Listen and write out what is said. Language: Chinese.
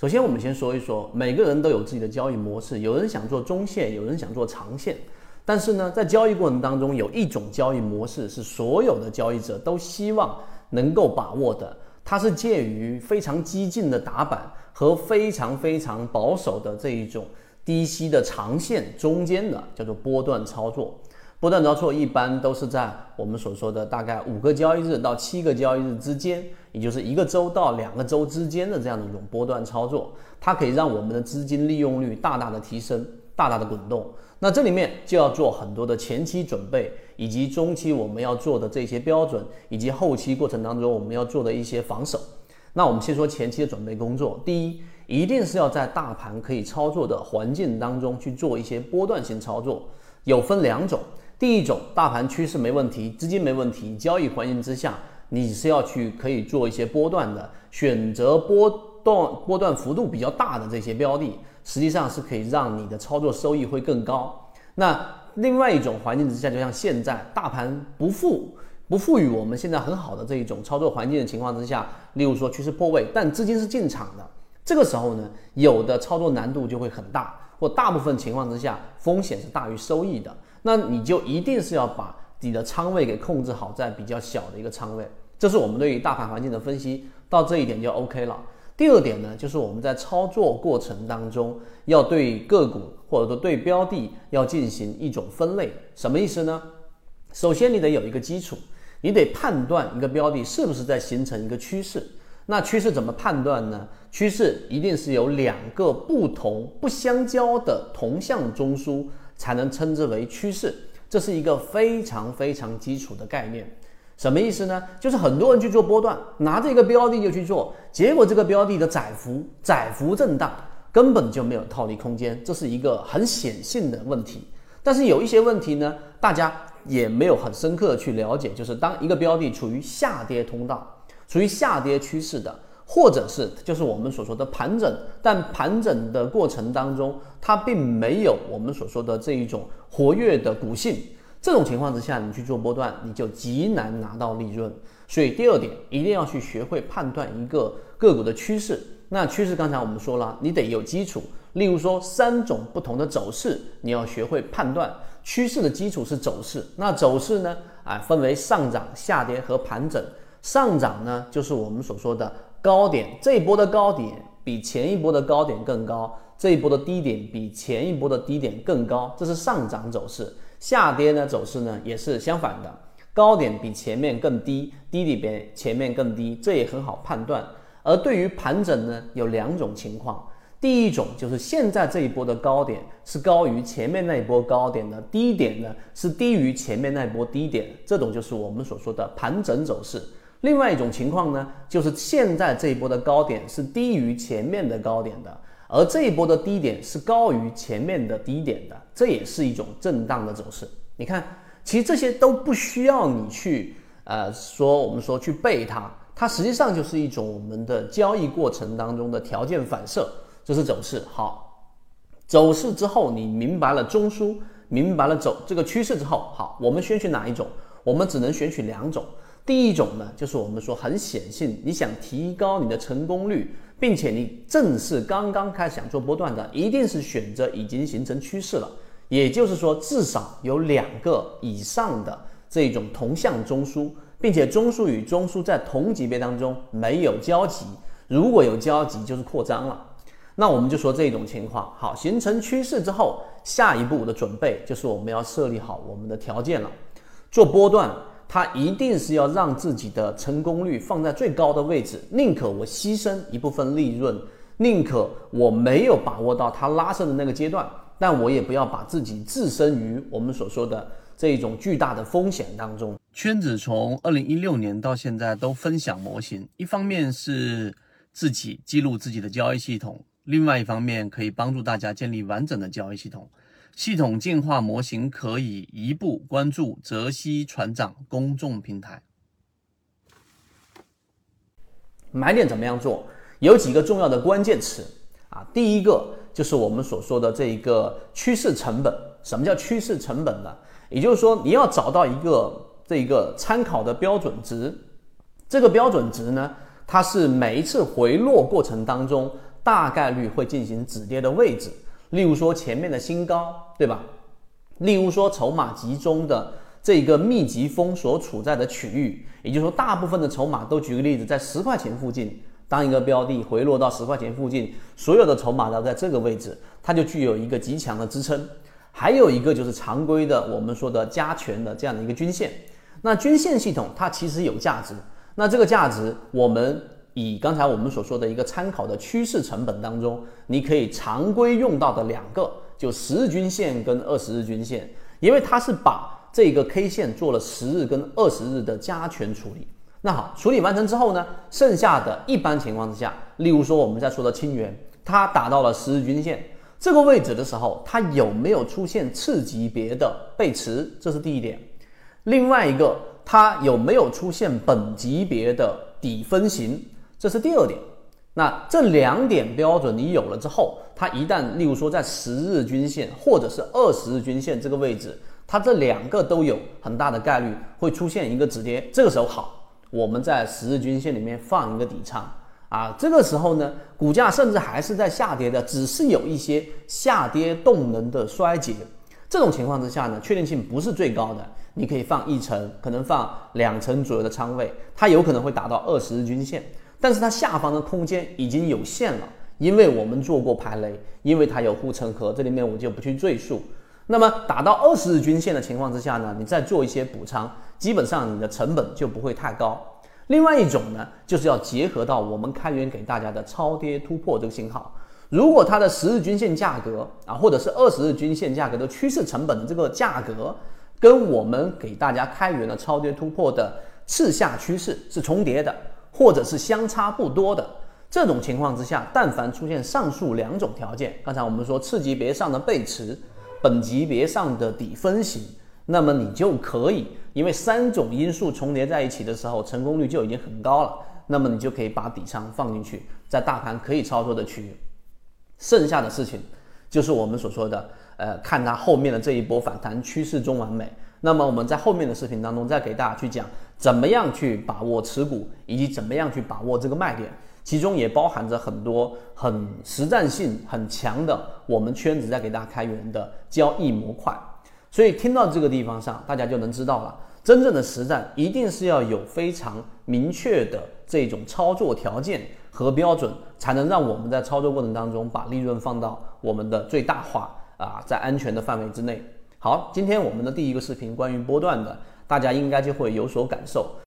首先，我们先说一说，每个人都有自己的交易模式，有人想做中线，有人想做长线。但是呢，在交易过程当中，有一种交易模式是所有的交易者都希望能够把握的，它是介于非常激进的打板和非常非常保守的这一种低吸的长线中间的，叫做波段操作。波段操作一般都是在我们所说的大概五个交易日到七个交易日之间，也就是一个周到两个周之间的这样的一种波段操作，它可以让我们的资金利用率大大的提升，大大的滚动。那这里面就要做很多的前期准备，以及中期我们要做的这些标准，以及后期过程当中我们要做的一些防守。那我们先说前期的准备工作，第一，一定是要在大盘可以操作的环境当中去做一些波段性操作，有分两种。第一种，大盘趋势没问题，资金没问题，交易环境之下，你是要去可以做一些波段的，选择波段波段幅度比较大的这些标的，实际上是可以让你的操作收益会更高。那另外一种环境之下，就像现在大盘不富不赋予我们现在很好的这一种操作环境的情况之下，例如说趋势破位，但资金是进场的，这个时候呢，有的操作难度就会很大，或大部分情况之下，风险是大于收益的。那你就一定是要把你的仓位给控制好，在比较小的一个仓位，这是我们对于大盘环境的分析，到这一点就 OK 了。第二点呢，就是我们在操作过程当中，要对个股或者说对标的要进行一种分类，什么意思呢？首先你得有一个基础，你得判断一个标的是不是在形成一个趋势。那趋势怎么判断呢？趋势一定是有两个不同不相交的同向中枢。才能称之为趋势，这是一个非常非常基础的概念。什么意思呢？就是很多人去做波段，拿着一个标的就去做，结果这个标的的窄幅窄幅震荡，根本就没有套利空间，这是一个很显性的问题。但是有一些问题呢，大家也没有很深刻的去了解，就是当一个标的处于下跌通道，处于下跌趋势的。或者是就是我们所说的盘整，但盘整的过程当中，它并没有我们所说的这一种活跃的股性。这种情况之下，你去做波段，你就极难拿到利润。所以第二点，一定要去学会判断一个个股的趋势。那趋势刚才我们说了，你得有基础。例如说三种不同的走势，你要学会判断趋势的基础是走势。那走势呢？啊，分为上涨、下跌和盘整。上涨呢，就是我们所说的。高点这一波的高点比前一波的高点更高，这一波的低点比前一波的低点更高，这是上涨走势。下跌呢走势呢也是相反的，高点比前面更低，低点比前面更低，这也很好判断。而对于盘整呢，有两种情况，第一种就是现在这一波的高点是高于前面那一波高点的，低点呢是低于前面那一波低点，这种就是我们所说的盘整走势。另外一种情况呢，就是现在这一波的高点是低于前面的高点的，而这一波的低点是高于前面的低点的，这也是一种震荡的走势。你看，其实这些都不需要你去呃说，我们说去背它，它实际上就是一种我们的交易过程当中的条件反射，这是走势。好，走势之后你明白了中枢，明白了走这个趋势之后，好，我们选取哪一种？我们只能选取两种。第一种呢，就是我们说很显性，你想提高你的成功率，并且你正是刚刚开始想做波段的，一定是选择已经形成趋势了，也就是说至少有两个以上的这种同向中枢，并且中枢与中枢在同级别当中没有交集，如果有交集就是扩张了。那我们就说这种情况，好，形成趋势之后，下一步的准备就是我们要设立好我们的条件了，做波段。他一定是要让自己的成功率放在最高的位置，宁可我牺牲一部分利润，宁可我没有把握到它拉升的那个阶段，但我也不要把自己置身于我们所说的这种巨大的风险当中。圈子从二零一六年到现在都分享模型，一方面是自己记录自己的交易系统，另外一方面可以帮助大家建立完整的交易系统。系统进化模型可以一步关注泽西船长公众平台。买点怎么样做？有几个重要的关键词啊。第一个就是我们所说的这一个趋势成本。什么叫趋势成本呢？也就是说，你要找到一个这一个参考的标准值。这个标准值呢，它是每一次回落过程当中大概率会进行止跌的位置，例如说前面的新高，对吧？例如说筹码集中的这个密集风所处在的区域，也就是说大部分的筹码都举个例子，在十块钱附近，当一个标的回落到十块钱附近，所有的筹码都在这个位置，它就具有一个极强的支撑。还有一个就是常规的我们说的加权的这样的一个均线，那均线系统它其实有价值，那这个价值我们。以刚才我们所说的一个参考的趋势成本当中，你可以常规用到的两个，就十日均线跟二十日均线，因为它是把这个 K 线做了十日跟二十日的加权处理。那好，处理完成之后呢，剩下的一般情况之下，例如说我们在说的清源，它达到了十日均线这个位置的时候，它有没有出现次级别的背驰？这是第一点。另外一个，它有没有出现本级别的底分型？这是第二点，那这两点标准你有了之后，它一旦例如说在十日均线或者是二十日均线这个位置，它这两个都有很大的概率会出现一个止跌，这个时候好，我们在十日均线里面放一个底仓啊，这个时候呢，股价甚至还是在下跌的，只是有一些下跌动能的衰竭，这种情况之下呢，确定性不是最高的，你可以放一层，可能放两层左右的仓位，它有可能会达到二十日均线。但是它下方的空间已经有限了，因为我们做过排雷，因为它有护城河，这里面我就不去赘述。那么打到二十日均线的情况之下呢，你再做一些补仓，基本上你的成本就不会太高。另外一种呢，就是要结合到我们开源给大家的超跌突破这个信号。如果它的十日均线价格啊，或者是二十日均线价格的趋势成本的这个价格，跟我们给大家开源的超跌突破的次下趋势是重叠的。或者是相差不多的这种情况之下，但凡出现上述两种条件，刚才我们说次级别上的背驰，本级别上的底分型，那么你就可以，因为三种因素重叠在一起的时候，成功率就已经很高了，那么你就可以把底仓放进去，在大盘可以操作的区域，剩下的事情就是我们所说的，呃，看它后面的这一波反弹趋势中完美。那么我们在后面的视频当中再给大家去讲怎么样去把握持股，以及怎么样去把握这个卖点，其中也包含着很多很实战性很强的我们圈子在给大家开源的交易模块。所以听到这个地方上，大家就能知道了，真正的实战一定是要有非常明确的这种操作条件和标准，才能让我们在操作过程当中把利润放到我们的最大化啊，在安全的范围之内。好，今天我们的第一个视频关于波段的，大家应该就会有所感受。